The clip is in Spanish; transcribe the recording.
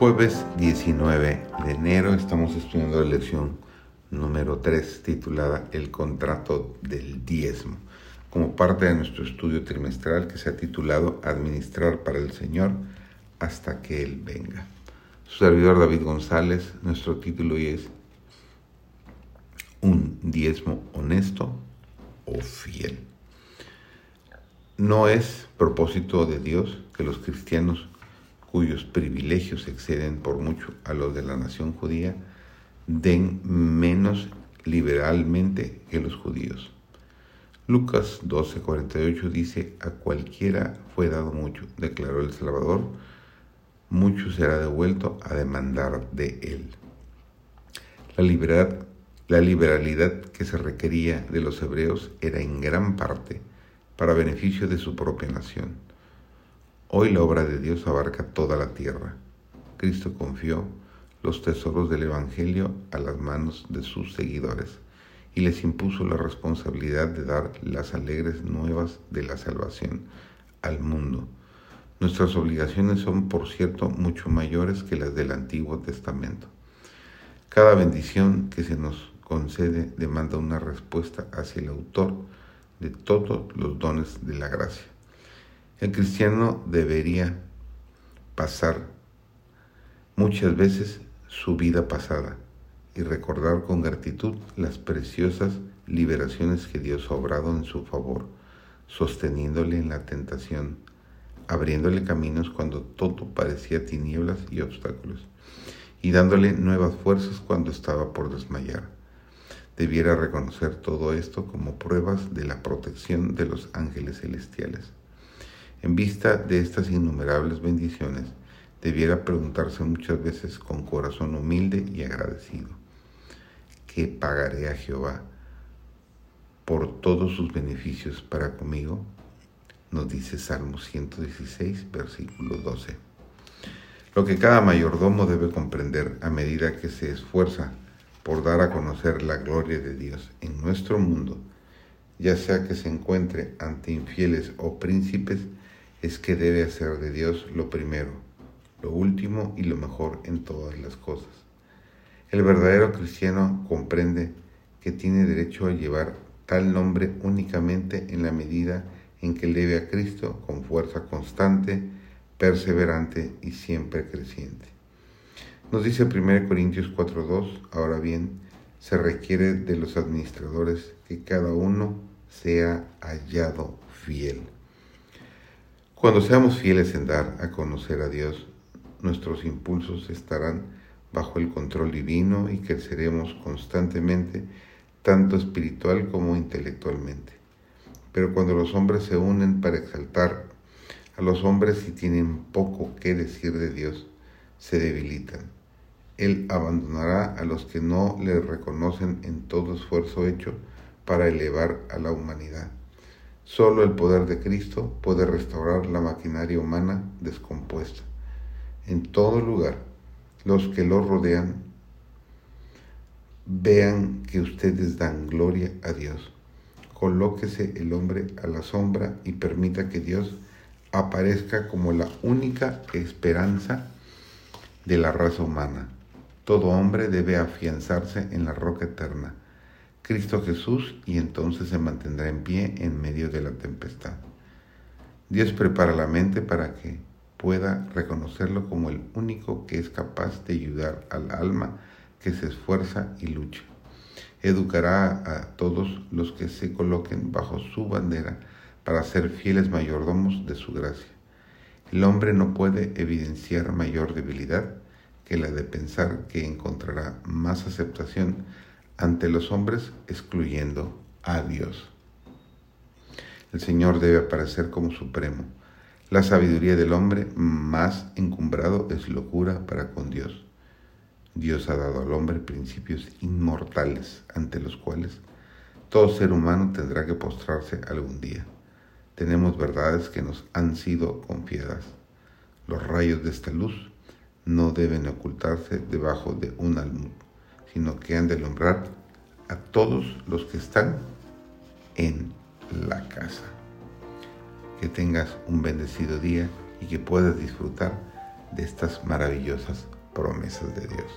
Jueves 19 de enero estamos estudiando la lección número 3 titulada El contrato del diezmo, como parte de nuestro estudio trimestral que se ha titulado Administrar para el Señor hasta que Él venga. Su servidor David González, nuestro título hoy es Un diezmo honesto o fiel. No es propósito de Dios que los cristianos cuyos privilegios exceden por mucho a los de la nación judía, den menos liberalmente que los judíos. Lucas 12:48 dice, a cualquiera fue dado mucho, declaró el Salvador, mucho será devuelto a demandar de él. La, libertad, la liberalidad que se requería de los hebreos era en gran parte para beneficio de su propia nación Hoy la obra de Dios abarca toda la tierra. Cristo confió los tesoros del Evangelio a las manos de sus seguidores y les impuso la responsabilidad de dar las alegres nuevas de la salvación al mundo. Nuestras obligaciones son, por cierto, mucho mayores que las del Antiguo Testamento. Cada bendición que se nos concede demanda una respuesta hacia el autor de todos los dones de la gracia. El cristiano debería pasar muchas veces su vida pasada y recordar con gratitud las preciosas liberaciones que Dios ha obrado en su favor, sosteniéndole en la tentación, abriéndole caminos cuando todo parecía tinieblas y obstáculos, y dándole nuevas fuerzas cuando estaba por desmayar. Debiera reconocer todo esto como pruebas de la protección de los ángeles celestiales. En vista de estas innumerables bendiciones, debiera preguntarse muchas veces con corazón humilde y agradecido, ¿qué pagaré a Jehová por todos sus beneficios para conmigo? Nos dice Salmo 116, versículo 12. Lo que cada mayordomo debe comprender a medida que se esfuerza por dar a conocer la gloria de Dios en nuestro mundo, ya sea que se encuentre ante infieles o príncipes, es que debe hacer de Dios lo primero, lo último y lo mejor en todas las cosas. El verdadero cristiano comprende que tiene derecho a llevar tal nombre únicamente en la medida en que leve a Cristo con fuerza constante, perseverante y siempre creciente. Nos dice 1 Corintios 4:2, ahora bien, se requiere de los administradores que cada uno sea hallado fiel. Cuando seamos fieles en dar a conocer a Dios, nuestros impulsos estarán bajo el control divino y creceremos constantemente, tanto espiritual como intelectualmente. Pero cuando los hombres se unen para exaltar a los hombres y tienen poco que decir de Dios, se debilitan. Él abandonará a los que no le reconocen en todo esfuerzo hecho para elevar a la humanidad. Solo el poder de Cristo puede restaurar la maquinaria humana descompuesta. En todo lugar, los que lo rodean vean que ustedes dan gloria a Dios. Colóquese el hombre a la sombra y permita que Dios aparezca como la única esperanza de la raza humana. Todo hombre debe afianzarse en la roca eterna Cristo Jesús y entonces se mantendrá en pie en medio de la tempestad. Dios prepara la mente para que pueda reconocerlo como el único que es capaz de ayudar al alma que se esfuerza y lucha. Educará a todos los que se coloquen bajo su bandera para ser fieles mayordomos de su gracia. El hombre no puede evidenciar mayor debilidad que la de pensar que encontrará más aceptación ante los hombres excluyendo a Dios. El Señor debe aparecer como supremo. La sabiduría del hombre más encumbrado es locura para con Dios. Dios ha dado al hombre principios inmortales ante los cuales todo ser humano tendrá que postrarse algún día. Tenemos verdades que nos han sido confiadas. Los rayos de esta luz no deben ocultarse debajo de un almud sino que han de alumbrar a todos los que están en la casa. Que tengas un bendecido día y que puedas disfrutar de estas maravillosas promesas de Dios.